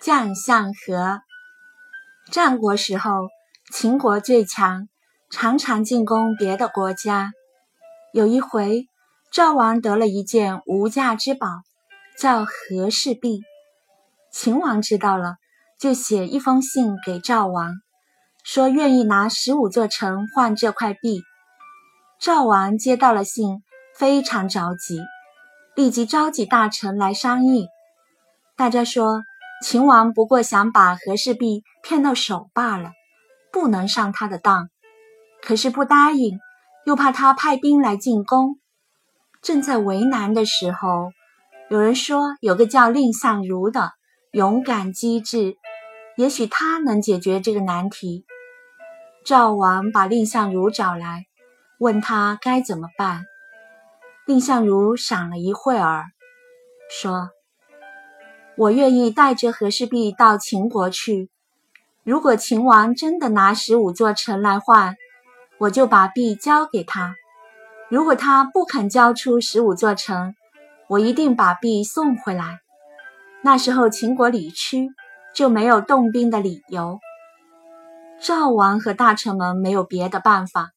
将相和。战国时候，秦国最强，常常进攻别的国家。有一回，赵王得了一件无价之宝，叫和氏璧。秦王知道了，就写一封信给赵王，说愿意拿十五座城换这块璧。赵王接到了信，非常着急，立即召集大臣来商议。大家说，秦王不过想把和氏璧骗到手罢了，不能上他的当。可是不答应，又怕他派兵来进攻。正在为难的时候，有人说有个叫蔺相如的，勇敢机智，也许他能解决这个难题。赵王把蔺相如找来。问他该怎么办，蔺相如想了一会儿，说：“我愿意带着和氏璧到秦国去。如果秦王真的拿十五座城来换，我就把璧交给他；如果他不肯交出十五座城，我一定把璧送回来。那时候秦国理屈，就没有动兵的理由。”赵王和大臣们没有别的办法。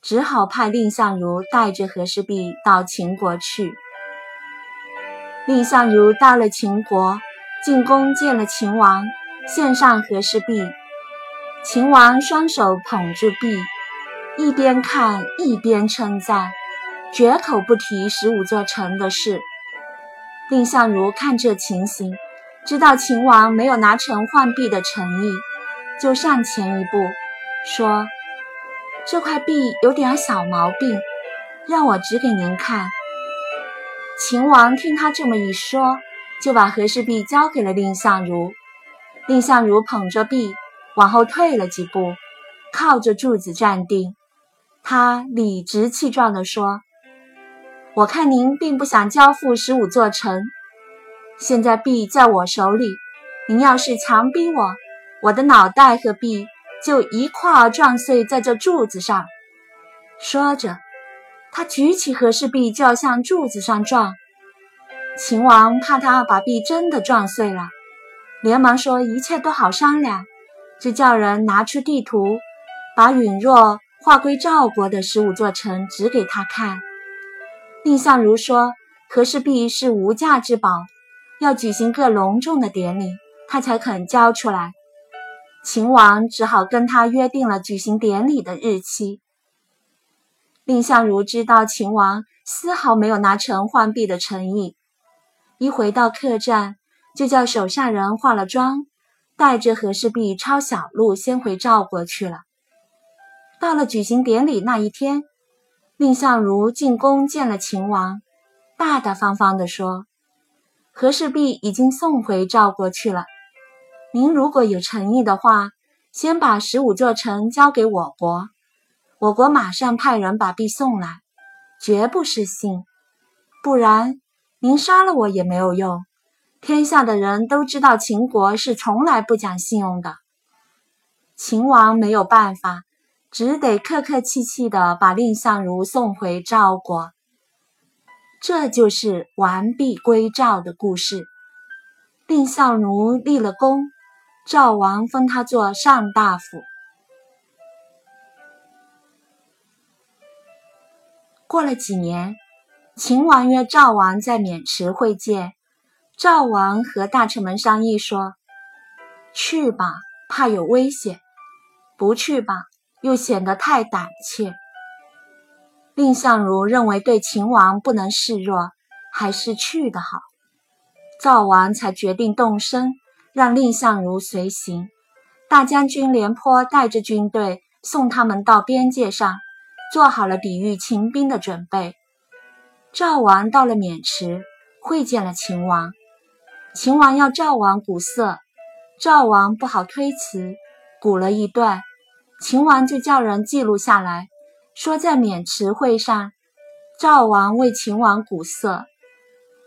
只好派蔺相如带着和氏璧到秦国去。蔺相如到了秦国，进宫见了秦王，献上和氏璧。秦王双手捧住璧，一边看一边称赞，绝口不提十五座城的事。蔺相如看这情形，知道秦王没有拿城换璧的诚意，就上前一步说。这块璧有点小毛病，让我指给您看。秦王听他这么一说，就把和氏璧交给了蔺相如。蔺相如捧着璧往后退了几步，靠着柱子站定。他理直气壮地说：“我看您并不想交付十五座城，现在璧在我手里，您要是强逼我，我的脑袋和璧。”就一块儿撞碎在这柱子上。说着，他举起和氏璧就要向柱子上撞。秦王怕他把璧真的撞碎了，连忙说：“一切都好商量，就叫人拿出地图，把允若划归赵国的十五座城指给他看。”蔺相如说：“和氏璧是无价之宝，要举行个隆重的典礼，他才肯交出来。”秦王只好跟他约定了举行典礼的日期。蔺相如知道秦王丝毫没有拿成换璧的诚意，一回到客栈，就叫手下人化了妆，带着和氏璧抄小路先回赵国去了。到了举行典礼那一天，蔺相如进宫见了秦王，大大方方地说：“和氏璧已经送回赵国去了。”您如果有诚意的话，先把十五座城交给我国，我国马上派人把璧送来，绝不失信。不然，您杀了我也没有用。天下的人都知道秦国是从来不讲信用的。秦王没有办法，只得客客气气地把蔺相如送回赵国。这就是完璧归赵的故事。蔺相如立了功。赵王封他做上大夫。过了几年，秦王约赵王在渑池会见。赵王和大臣们商议说：“去吧，怕有危险；不去吧，又显得太胆怯。”蔺相如认为对秦王不能示弱，还是去的好。赵王才决定动身。让蔺相如随行，大将军廉颇带着军队送他们到边界上，做好了抵御秦兵的准备。赵王到了渑池，会见了秦王。秦王要赵王鼓瑟，赵王不好推辞，鼓了一段。秦王就叫人记录下来，说在渑池会上，赵王为秦王鼓瑟。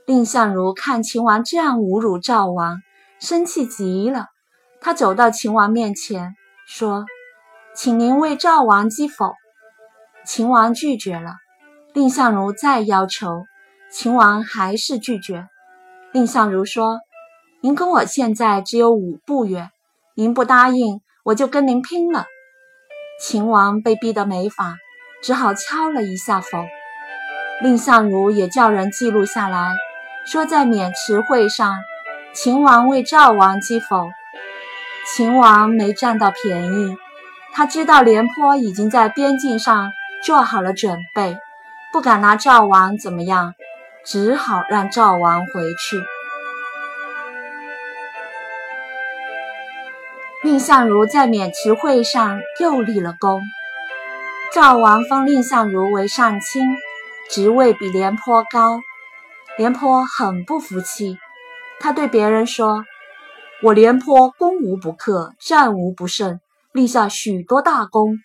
蔺相如看秦王这样侮辱赵王。生气极了，他走到秦王面前，说：“请您为赵王击否。”秦王拒绝了。蔺相如再要求，秦王还是拒绝。蔺相如说：“您跟我现在只有五步远，您不答应，我就跟您拼了。”秦王被逼得没法，只好敲了一下否。蔺相如也叫人记录下来，说在渑池会上，秦王为赵王击否。秦王没占到便宜，他知道廉颇已经在边境上做好了准备，不敢拿赵王怎么样，只好让赵王回去。蔺相如在渑池会上又立了功，赵王封蔺相如为上卿，职位比廉颇高。廉颇很不服气，他对别人说。我廉颇攻无不克，战无不胜，立下许多大功。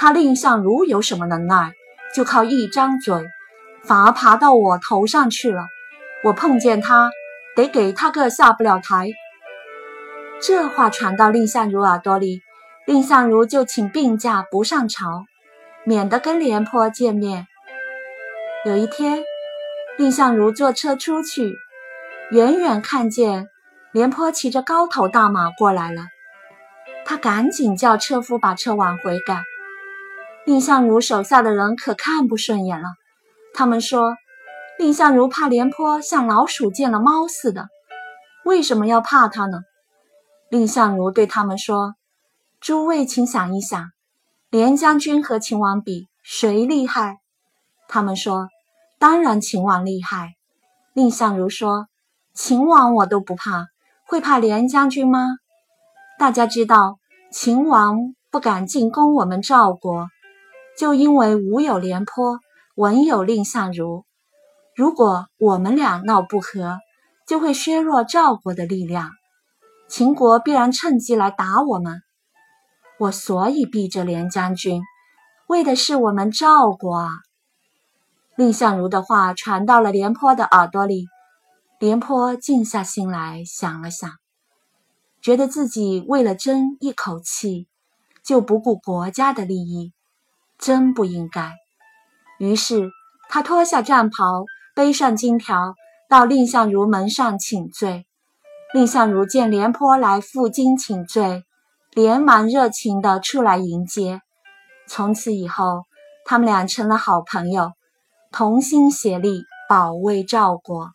他蔺相如有什么能耐？就靠一张嘴，反而爬到我头上去了。我碰见他，得给他个下不了台。这话传到蔺相如耳朵里，蔺相如就请病假不上朝，免得跟廉颇见面。有一天，蔺相如坐车出去，远远看见。廉颇骑着高头大马过来了，他赶紧叫车夫把车往回赶。蔺相如手下的人可看不顺眼了，他们说：“蔺相如怕廉颇像老鼠见了猫似的，为什么要怕他呢？”蔺相如对他们说：“诸位，请想一想，廉将军和秦王比，谁厉害？”他们说：“当然秦王厉害。”蔺相如说：“秦王我都不怕。”会怕廉将军吗？大家知道，秦王不敢进攻我们赵国，就因为武有廉颇，文有蔺相如。如果我们俩闹不和，就会削弱赵国的力量，秦国必然趁机来打我们。我所以避着廉将军，为的是我们赵国啊。蔺相如的话传到了廉颇的耳朵里。廉颇静下心来想了想，觉得自己为了争一口气，就不顾国家的利益，真不应该。于是他脱下战袍，背上金条，到蔺相如门上请罪。蔺相如见廉颇来负荆请罪，连忙热情地出来迎接。从此以后，他们俩成了好朋友，同心协力保卫赵国。